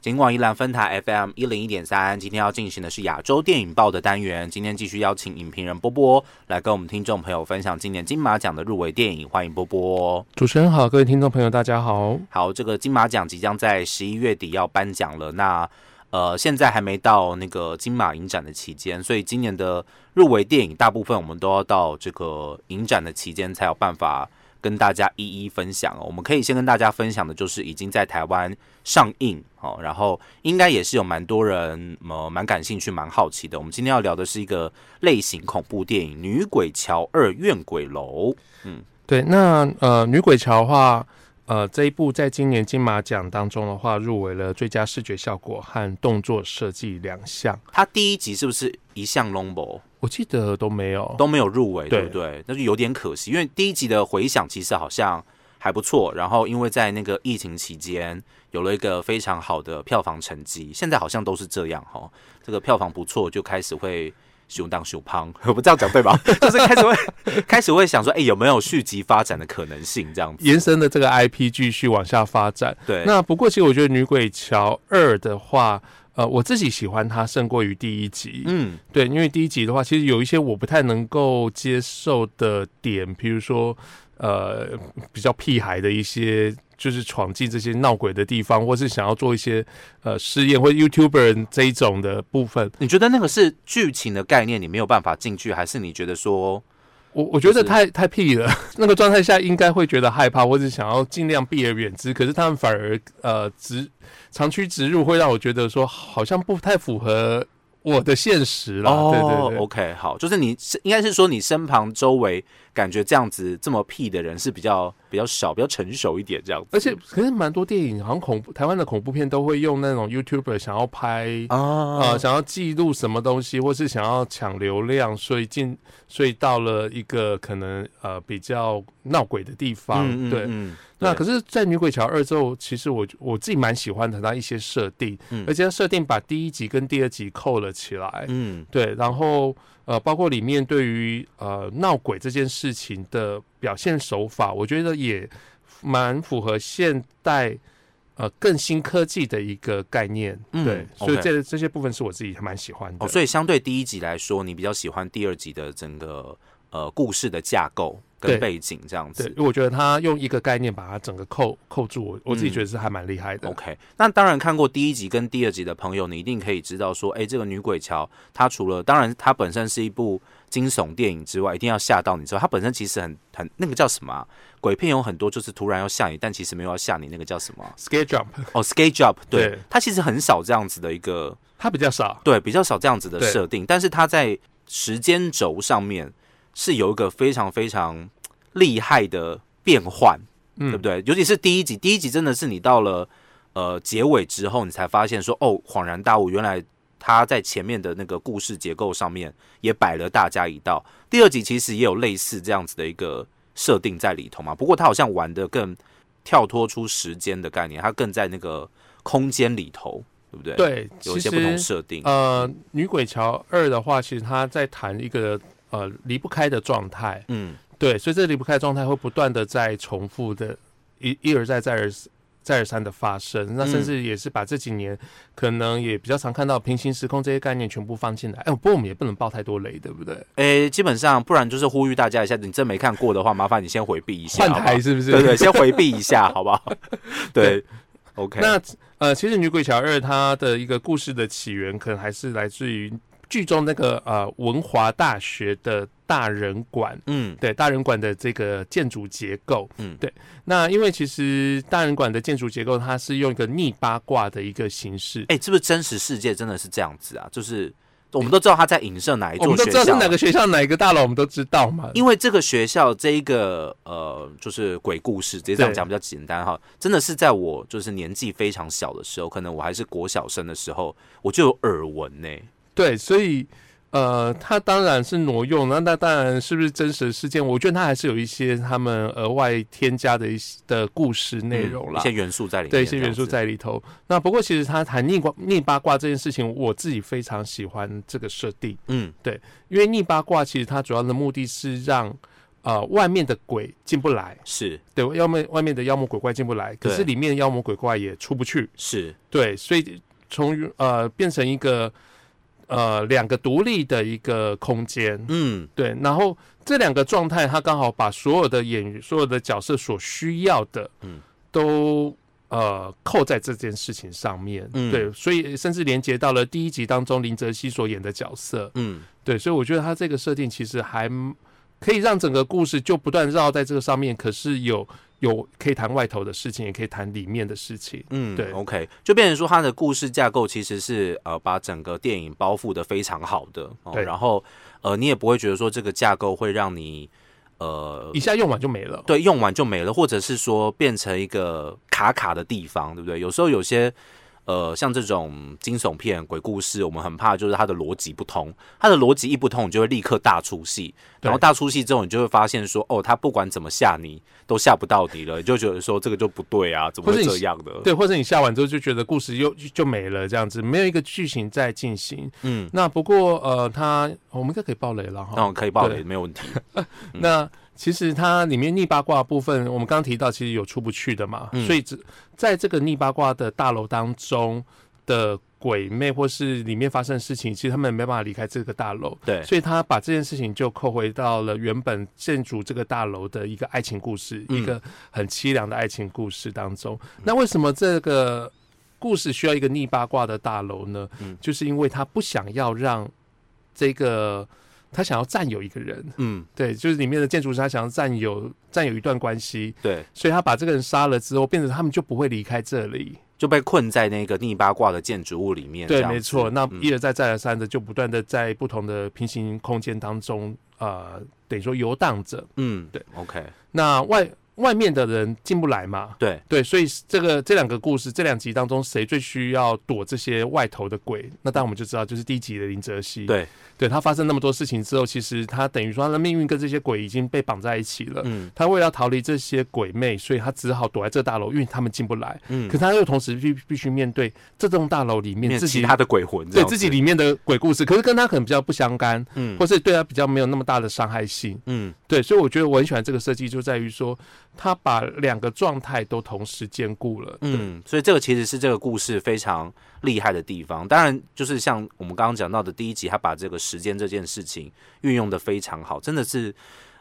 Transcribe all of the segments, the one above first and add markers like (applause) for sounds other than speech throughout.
尽管宜兰分台 FM 一零一点三，今天要进行的是亚洲电影报的单元。今天继续邀请影评人波波来跟我们听众朋友分享今年金马奖的入围电影。欢迎波波。主持人好，各位听众朋友大家好。好，这个金马奖即将在十一月底要颁奖了。那呃，现在还没到那个金马影展的期间，所以今年的入围电影大部分我们都要到这个影展的期间才有办法。跟大家一一分享哦，我们可以先跟大家分享的，就是已经在台湾上映哦，然后应该也是有蛮多人呃蛮感兴趣、蛮好奇的。我们今天要聊的是一个类型恐怖电影《女鬼桥二怨鬼楼》。嗯，对，那呃，《女鬼桥》的话，呃，这一部在今年金马奖当中的话，入围了最佳视觉效果和动作设计两项。它第一集是不是一项 Longbo？我记得都没有都没有入围，对不对？那就有点可惜，因为第一集的回响其实好像还不错。然后因为在那个疫情期间有了一个非常好的票房成绩，现在好像都是这样哈。这个票房不错，就开始会熊当熊胖，(laughs) 我不这样讲对吧？(laughs) 就是开始会开始会想说，哎，有没有续集发展的可能性？这样子延伸的这个 IP 继续往下发展。对，那不过其实我觉得《女鬼桥二》的话。呃，我自己喜欢它胜过于第一集。嗯，对，因为第一集的话，其实有一些我不太能够接受的点，比如说，呃，比较屁孩的一些，就是闯进这些闹鬼的地方，或是想要做一些呃试验，或者 YouTuber 这一种的部分。你觉得那个是剧情的概念，你没有办法进去，还是你觉得说？我我觉得太太屁了，(laughs) 那个状态下应该会觉得害怕，或者想要尽量避而远之。可是他们反而呃直长驱直入，会让我觉得说好像不太符合。我的现实了，对对对，OK，好，就是你是应该是说你身旁周围感觉这样子这么屁的人是比较比较少，比较成熟一点这样子。而且可是蛮多电影，好像恐怖台湾的恐怖片都会用那种 YouTuber 想要拍啊，想要记录什么东西，或是想要抢流量，所以进所以到了一个可能呃比较闹鬼的地方，对。那可是，在《女鬼桥二》之后，其实我我自己蛮喜欢的，它一些设定，而且设定把第一集跟第二集扣了起来，嗯，对，然后呃，包括里面对于呃闹鬼这件事情的表现手法，我觉得也蛮符合现代呃更新科技的一个概念，对，所以这这些部分是我自己还蛮喜欢的。所以相对第一集来说，你比较喜欢第二集的整个呃故事的架构。跟背景这样子，对，我觉得他用一个概念把它整个扣扣住，我我自己觉得是还蛮厉害的。OK，那当然看过第一集跟第二集的朋友，你一定可以知道说，哎，这个女鬼桥，它除了当然它本身是一部惊悚电影之外，一定要吓到你之外，它本身其实很很那个叫什么鬼片有很多就是突然要吓你，但其实没有要吓你，那个叫什么？Scare jump 哦，Scare jump，对，它其实很少这样子的一个，它比较少，对，比较少这样子的设定，但是它在时间轴上面是有一个非常非常。厉害的变换，对不对？尤其是第一集，第一集真的是你到了呃结尾之后，你才发现说哦，恍然大悟，原来他在前面的那个故事结构上面也摆了大家一道。第二集其实也有类似这样子的一个设定在里头嘛，不过他好像玩的更跳脱出时间的概念，他更在那个空间里头，对不对？对，有一些不同设定。呃，《女鬼桥二》的话，其实他在谈一个呃离不开的状态，嗯。对，所以这离不开状态会不断的在重复的，一一而再再而再而三的发生。那甚至也是把这几年可能也比较常看到平行时空这些概念全部放进来。哎，不过我们也不能爆太多雷，对不对？哎，基本上不然就是呼吁大家一下，你真没看过的话，麻烦你先回避一下。换台是不是？对对，先回避一下，(laughs) 好不好？对，OK。那呃，其实《女鬼桥二》它的一个故事的起源，可能还是来自于。剧中那个呃文华大学的大人馆，嗯，对，大人馆的这个建筑结构，嗯，对。那因为其实大人馆的建筑结构，它是用一个逆八卦的一个形式。哎，是不是真实世界真的是这样子啊？就是我们都知道他在影射哪一座学校，是哪个学校哪一个大楼，我们都知道嘛。因为这个学校这一个呃，就是鬼故事，直接这样讲比较简单哈。真的是在我就是年纪非常小的时候，可能我还是国小生的时候，我就有耳闻呢。对，所以呃，他当然是挪用，那那当然是不是真实的事件？我觉得他还是有一些他们额外添加的一些的故事内容啦，一些元素在里面，对，一些元素在里头。那不过其实他谈逆卦逆八卦这件事情，我自己非常喜欢这个设定。嗯，对，因为逆八卦其实它主要的目的是让呃外面的鬼进不来，是对，外面外面的妖魔鬼怪进不来，可是对里面的妖魔鬼怪也出不去，是，对，所以从呃变成一个呃两个独立的一个空间，嗯。对，然后这两个状态，他刚好把所有的演员、所有的角色所需要的，嗯。嗯，都呃扣在这件事情上面，嗯。对，所以甚至连接到了第一集当中林哲熙所演的角色，嗯。对，所以我觉得他这个设定其实还可以让整个故事就不断绕在这个上面，可是有有可以谈外头的事情，也可以谈里面的事情，嗯，对，OK，就变成说它的故事架构其实是呃把整个电影包覆的非常好的，哦、对。然后呃你也不会觉得说这个架构会让你呃一下用完就没了，对，用完就没了，或者是说变成一个卡卡的地方，对不对？有时候有些呃，像这种惊悚片、鬼故事，我们很怕就是它的逻辑不通，它的逻辑一不通，你就会立刻大出戏，然后大出戏之后，你就会发现说，哦，他不管怎么吓你，都吓不到底了，你就觉得说这个就不对啊，怎么这样的？对，或者你下完之后就觉得故事又就就没了，这样子没有一个剧情在进行。嗯，那不过呃，他我们应该可以爆雷了哈。那可以爆雷，对没有问题。(laughs) 那其实它里面逆八卦部分，我们刚刚提到，其实有出不去的嘛，嗯所以只在这个逆八卦的大楼当中的鬼魅或是里面发生的事情，其实他们没办法离开这个大楼。对，所以他把这件事情就扣回到了原本建筑这个大楼的一个爱情故事，嗯一个很凄凉的爱情故事当中。那为什么这个故事需要一个逆八卦的大楼呢？嗯就是因为他不想要让这个他想要占有一个人，嗯，对，就是里面的建筑师他想要占有占有一段关系，对，所以他把这个人杀了之后，变成他们就不会离开这里。就被困在那个逆八卦的建筑物里面。对，没错。那嗯一而再再而三的，就不断的在不同的平行空间当中，呃，等于说游荡着。嗯，对，OK，那外外面的人进不来嘛？对，对，所以这个这两个故事，这两集当中，谁最需要躲这些外头的鬼？那当然我们就知道，就是第一集的林哲熙。对，对他发生那么多事情之后，其实他等于说他的命运跟这些鬼已经被绑在一起了。嗯他为了要逃离这些鬼魅，所以他只好躲在这大楼，因为他们进不来。嗯可，他又同时必必须面对这栋大楼里面自己面其他的鬼魂对，自己里面的鬼故事，可是跟他可能比较不相干，嗯或是对他比较没有那么大的伤害性。嗯对，所以我觉得我很喜欢这个设计，就在于说他把两个状态都同时兼顾了。嗯，嗯，所以这个其实是这个故事非常厉害的地方。当然，就是像我们刚刚讲到的第一集，他把这个时间这件事情运用的非常好，真的是。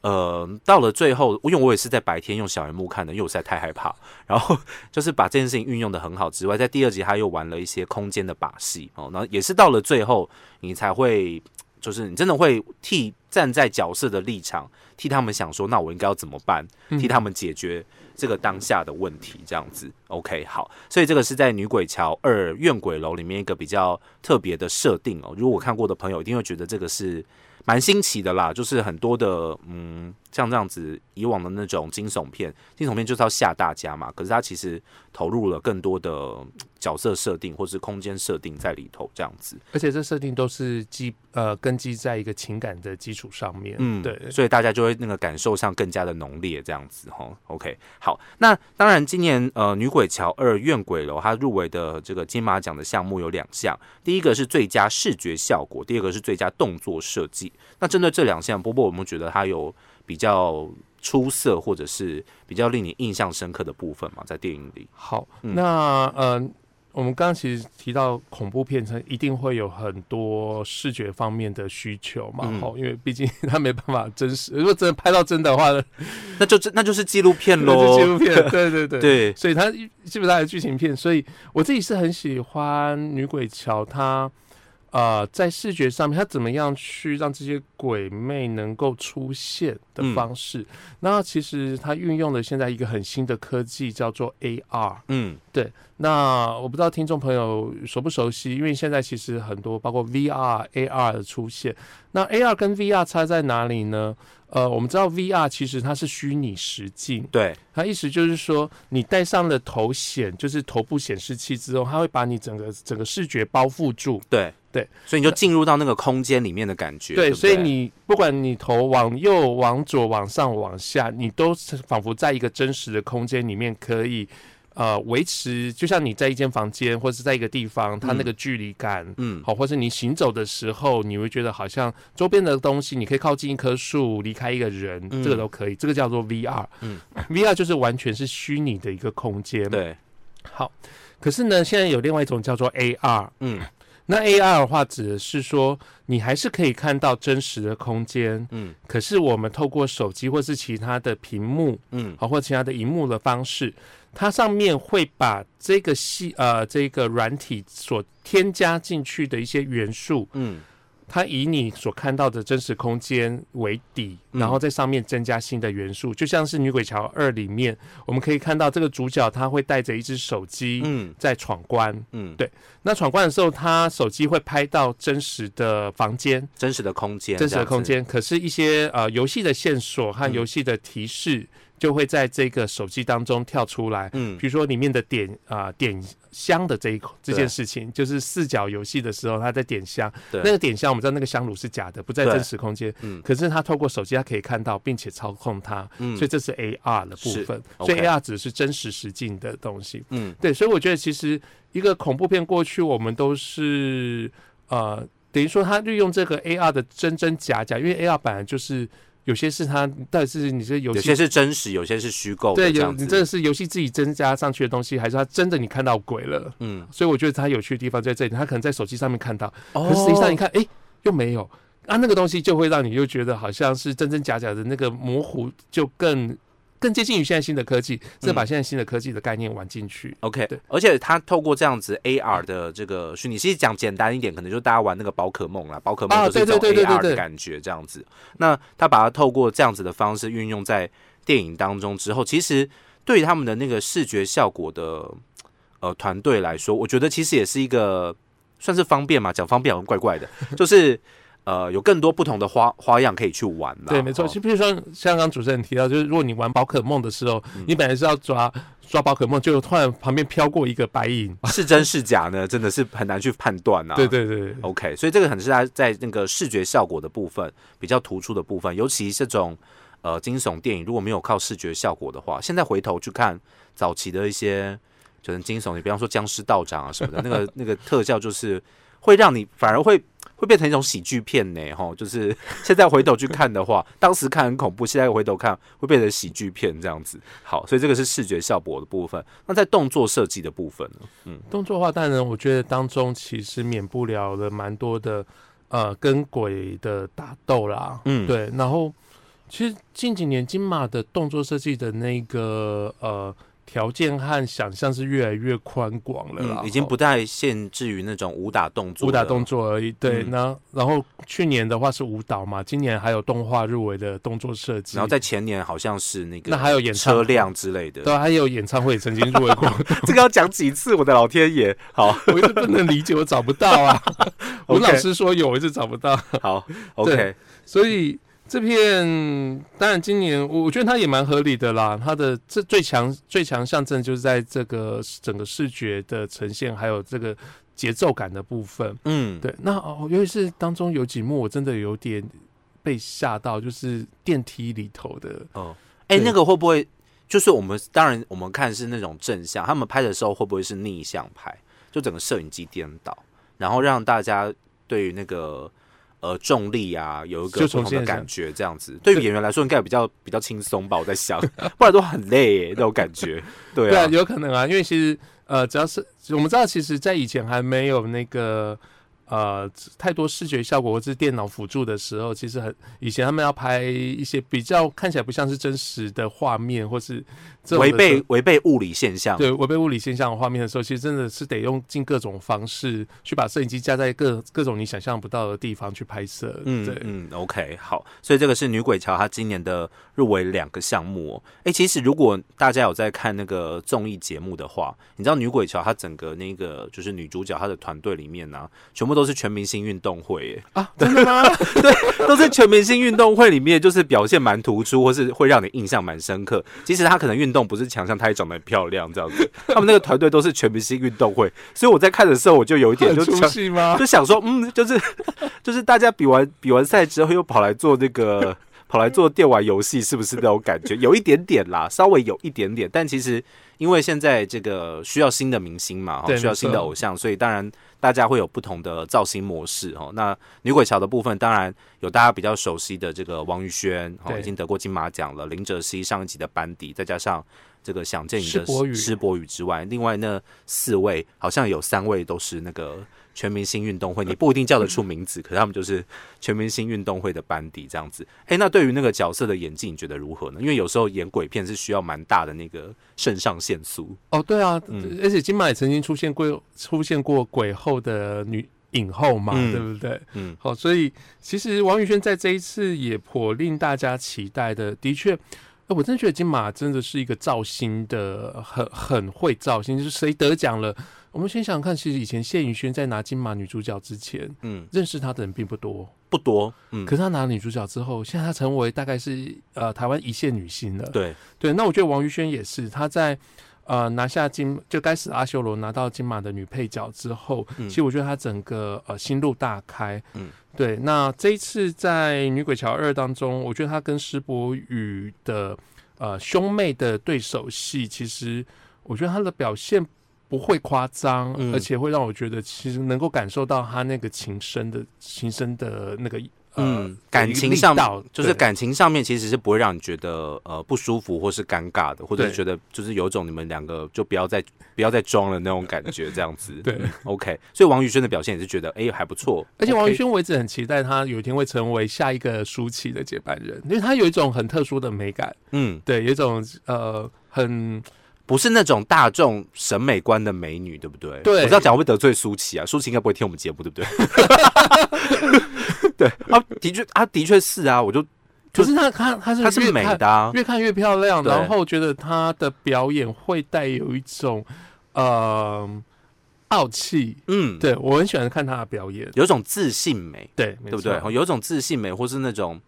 呃，到了最后，因为我也是在白天用小荧幕看的，因为我实在太害怕。然后就是把这件事情运用的很好之外，在第二集他又玩了一些空间的把戏哦，然后也是到了最后，你才会，就是你真的会替站在角色的立场，替他们想说，那我应该要怎么办？替他们解决这个当下的问题，这样子。OK，好，所以这个是在《女鬼桥二怨鬼楼》里面一个比较特别的设定哦。如果看过的朋友，一定会觉得这个是蛮新奇的啦。就是很多的嗯，像这样子以往的那种惊悚片，惊悚片就是要吓大家嘛，可是它其实投入了更多的嗯角色设定或是空间设定在里头，这样子。而且这设定都是基呃根基在一个情感的基础上面。嗯，对。所以大家就会那个感受上更加的浓烈，这样子哈。OK，好，那当然今年呃《女鬼桥二怨鬼楼》它入围的这个金马奖的项目有两项，第一个是最佳视觉效果，第二个是最佳动作设计。那针对这两项，波波有没有觉得它有比较出色，或者是比较令你印象深刻的部分嘛？在电影里，好，嗯那呃，我们刚刚其实提到恐怖片，它一定会有很多视觉方面的需求嘛，嗯吼、因为毕竟它没办法真实，如果真的拍到真的话，那就那就是纪录片那是纪喽。录片，(laughs) 对对对。对，所以它基本上是剧情片，所以我自己是很喜欢《女鬼桥》它。呃，在视觉上面，他怎么样去让这些鬼魅能够出现的方式？那其实它运用了现在一个很新的科技，叫做 AR。嗯对那我不知道听众朋友熟不熟悉，因为现在其实很多包括 VR、AR 的出现。那 AR 跟 VR 差在哪里呢？呃，我们知道 VR 其实它是虚拟实境，对，它意思就是说，你戴上了头显，就是头部显示器之后，它会把你整个整个视觉包覆住。对对，所以你就进入到那个空间里面的感觉。对，对对，所以你不管你头往右、往左、往上、往下，你都是仿佛在一个真实的空间里面可以。呃维持，就像你在一间房间或者是在一个地方，它那个距离感，嗯，好，或是你行走的时候，你会觉得好像周边的东西，你可以靠近一棵树，离开一个人，这个都可以，这个叫做 VR，嗯，VR 就是完全是虚拟的一个空间，对，好，可是呢，现在有另外一种叫做 AR，嗯。那 AR 的话，指的是说你还是可以看到真实的空间，嗯，可是我们透过手机或是其他的屏幕，嗯，好或其他的荧幕的方式，它上面会把这个系呃这个软体所添加进去的一些元素，嗯。它以你所看到的真实空间为底，然后在上面增加新的元素，就像是《女鬼桥二》里面，我们可以看到这个主角他会带着一只手机，嗯，在闯关，嗯，对。那闯关的时候，他手机会拍到真实的房间、真实的空间、真实的空间。可是，一些呃游戏的线索和游戏的提示。就会在这个手机当中跳出来，嗯，比如说里面的点啊点香的这一口这件事情，就是四角游戏的时候，他在点香，那个点香我们知道那个香炉是假的，不在真实空间，嗯，可是他透过手机他可以看到并且操控它，嗯，所以这是 AR 的部分，所以 AR 只是真实实境的东西，嗯，对，所以我觉得其实一个恐怖片过去我们都是呃等于说他利用这个 AR 的真真假假，因为 AR 本来就是。有些是它，但是你是有些是真实，有些是虚构。对，有你这是游戏自己增加上去的东西，还是它真的你看到鬼了？嗯，所以我觉得它有趣的地方在这里，他可能在手机上面看到，可是实际上你看，哎，又没有啊，那个东西就会让你又觉得好像是真真假假的那个模糊，就更。更接近于现在新的科技，是把现在新的科技的概念玩进去。OK，对，而且它透过这样子 AR 的这个虚拟，其实讲简单一点，可能就大家玩那个宝可梦啦，宝可梦就是一种 AR 的感觉这样子。那他把它透过这样子的方式运用在电影当中之后，其实对他们的那个视觉效果的呃团队来说，我觉得其实也是一个算是方便嘛，讲方便好像怪怪的，就是。呃，有更多不同的花花样可以去玩对，没错。就比如说，像刚主持人提到，就是如果你玩宝可梦的时候，你本来是要抓抓宝可梦，就突然旁边飘过一个白影，(laughs) 是真是假呢？真的是很难去判断啊。(laughs) 对对对，OK。所以这个可能是在在那个视觉效果的部分比较突出的部分，尤其这种呃惊悚电影，如果没有靠视觉效果的话，现在回头去看早期的一些就是惊悚，你比方说僵尸道长啊什么的，那个 (laughs) 那个特效就是会让你反而会。会变成一种喜剧片呢，吼，就是现在回头去看的话，(laughs) 当时看很恐怖，现在回头看会变成喜剧片这样子。好，所以这个是视觉效果的部分。那在动作设计的部分呢？嗯，动作的话，当然我觉得当中其实免不了了蛮多的，呃，跟鬼的打斗啦，嗯，对。然后其实近几年金马的动作设计的那个，呃。条件和想象是越来越宽广了啦，已经不再限制于那种武打动作、武打动作而已。对，那然后去年的话是舞蹈嘛，今年还有动画入围的动作设计，然后在前年好像是那个，那还有演车辆之类的，对，还有演唱会曾经入围过。(laughs) 这个要讲几次？我的老天爷！好，(laughs) 我一直不能理解，我找不到啊。(laughs) 我老师说有，我一直找不到。好，OK，所以。这片当然，今年我我觉得它也蛮合理的啦。它的这最强最强象征就是在这个整个视觉的呈现，还有这个节奏感的部分。嗯，对。那哦，尤其是当中有几幕，我真的有点被吓到，就是电梯里头的。哦，哎，那个会不会就是我们当然我们看是那种正向，他们拍的时候会不会是逆向拍？就整个摄影机颠倒，然后让大家对于那个。呃，重力啊，有一个不同的感觉，这样子对于演员来说应该比较比较轻松吧？我在想，不然都很累那种感觉。(laughs) 对啊，有可能啊，因为其实呃，只要是我们知道，其实在以前还没有那个。呃，太多视觉效果或是电脑辅助的时候，其实很以前他们要拍一些比较看起来不像是真实的画面，或是违背违背物理现象，对违背物理现象的画面的时候，其实真的是得用尽各种方式去把摄影机架在各各种你想象不到的地方去拍摄。嗯，对，嗯，OK，好，所以这个是女鬼桥，它今年的入围两个项目。哎，其实如果大家有在看那个综艺节目的话，你知道女鬼桥它整个那个就是女主角她的团队里面呢，全部。都是全明星运动会耶啊，真的吗？(laughs) 对，都是全明星运动会里面，就是表现蛮突出，或是会让你印象蛮深刻。即使他可能运动不是强项，他也长得很漂亮，这样子。(laughs) 他们那个团队都是全明星运动会，所以我在看的时候，我就有一点就想吗？就想说，嗯，就是就是大家比完比完赛之后，又跑来做那个 (laughs) 跑来做电玩游戏，是不是那种感觉？有一点点啦，稍微有一点点，但其实因为现在这个需要新的明星嘛，需要新的偶像，所以当然大家会有不同的造型模式哦。那女鬼桥的部分，当然有大家比较熟悉的这个王宇轩，哦，已经得过金马奖了。林哲熙上一集的班底，再加上这个想见你的施博宇之外，另外那四位好像有三位都是那个。全明星运动会，你不一定叫得出名字，可是他们就是全明星运动会的班底这样子。哎，那对于那个角色的演技，你觉得如何呢？因为有时候演鬼片是需要蛮大的那个肾上腺素。哦，对啊，而且金马也曾经出现过出现过鬼后的女影后嘛，对不对？嗯，好，所以其实王宇轩在这一次也颇令大家期待的。的确，我真觉得金马真的是一个造星的，很很会造星，就是谁得奖了。我们先想想看，其实以前谢宇轩在拿金马女主角之前，嗯，认识她的人并不多，不多，嗯。可是她拿女主角之后，现在她成为大概是呃台湾一线女星了。对对，那我觉得王宇轩也是，她在呃拿下金就该死阿修罗拿到金马的女配角之后，其实我觉得她整个呃心路大开。嗯，对。那这一次在女鬼桥二当中，我觉得她跟施柏宇的呃兄妹的对手戏，其实我觉得她的表现。不会夸张，而且会让我觉得其实能够感受到他那个情深的情深的那个嗯感情上，就是感情上面其实是不会让你觉得呃不舒服或是尴尬的，或者是觉得就是有种你们两个就不要再不要再装了那种感觉这样子。(laughs) 对，OK，所以王宇轩的表现也是觉得哎还不错，而且王宇轩我一直很期待他有一天会成为下一个舒淇的接班人，因为他有一种很特殊的美感，嗯，对，有一种呃很。不是那种大众审美观的美女，对不对？对，我知道讲会得罪舒淇啊？舒淇应该不会听我们节目，对不对？(laughs) 对啊，的确，啊，的确是啊，我就，可是她，她，她是她是美的，啊越看越漂亮，然后觉得她的表演会带有一种呃傲气，嗯，对我很喜欢看她的表演，有种自信美，对，对不对？有种自信美，或是那种。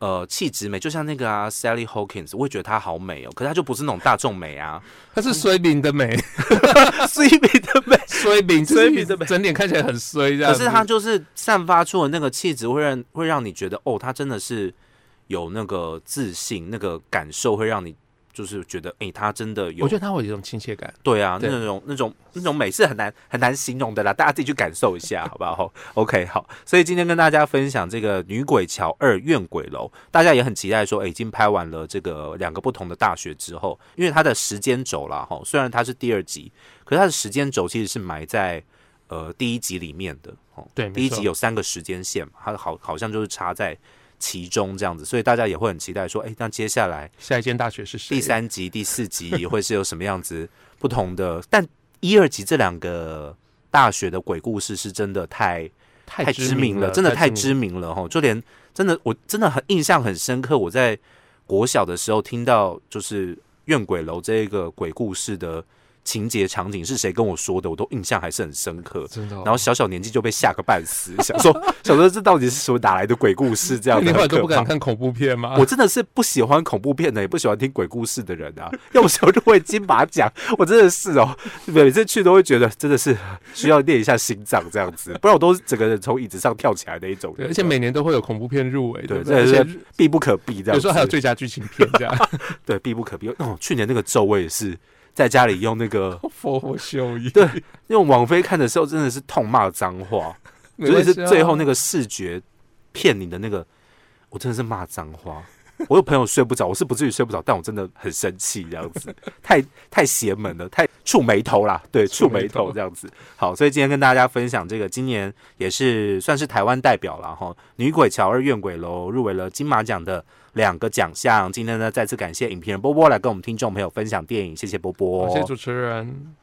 呃，气质美，就像那个啊，Sally Hawkins，我也觉得她好美哦。可是她就不是那种大众美啊，(laughs) 她是衰饼的美，(laughs) 衰饼的美，衰饼，衰饼的美，整脸看起来很衰这样。可是她就是散发出的那个气质，会让会让你觉得，哦，她真的是有那个自信，那个感受会让你。就是觉得，哎，他真的有，我觉得他会有一种亲切感。对啊，那种那种那种美是很难很难形容的啦，大家自己去感受一下，好不好？OK，好。所以今天跟大家分享这个《女鬼桥二怨鬼楼》，大家也很期待说，哎，已经拍完了这个两个不同的大学之后，因为它的时间轴啦，哈，虽然它是第二集，可是它的时间轴其实是埋在呃第一集里面的。哦，对，第一集有三个时间线嘛，它好好像就是插在。其中这样子，所以大家也会很期待说，哎，那接下来下一间大学是谁？第三集、第四集也会是有什么样子不同的？但一二集这两个大学的鬼故事是真的太太知名了，真的太知名了哈！就连真的我真的很印象很深刻，我在国小的时候听到就是怨鬼楼这一个鬼故事的。情节场景是谁跟我说的，我都印象还是很深刻。真的，然后小小年纪就被吓个半死，(laughs) 想说，想说这到底是什么哪来的鬼故事？这样，(laughs) 你后来都不敢看恐怖片吗？我真的是不喜欢恐怖片的，也不喜欢听鬼故事的人啊。(laughs) 要不时候就会金马奖，我真的是哦，每次去都会觉得真的是需要练一下心脏这样子，不然我都是整个人从椅子上跳起来的一种。而且每年都会有恐怖片入围，对，这是必不可避。这样，有时候还有最佳剧情片这样，对，必不可避。哦，去年那个咒我也是。在家里用那个佛佛修一对，用网飞看的时候真的是痛骂脏话，尤其是最后那个视觉骗你的那个，我真的是骂脏话。我有朋友睡不着，我是不至于睡不着，但我真的很生气，这样子 (laughs) 太太邪门了，太触眉头啦，对，触眉头这样子。好，所以今天跟大家分享这个，今年也是算是台湾代表了哈，《女鬼桥二怨鬼楼》入围了金马奖的。两个奖项，今天呢再次感谢影评人波波来跟我们听众朋友分享电影，谢谢波波，谢谢主持人。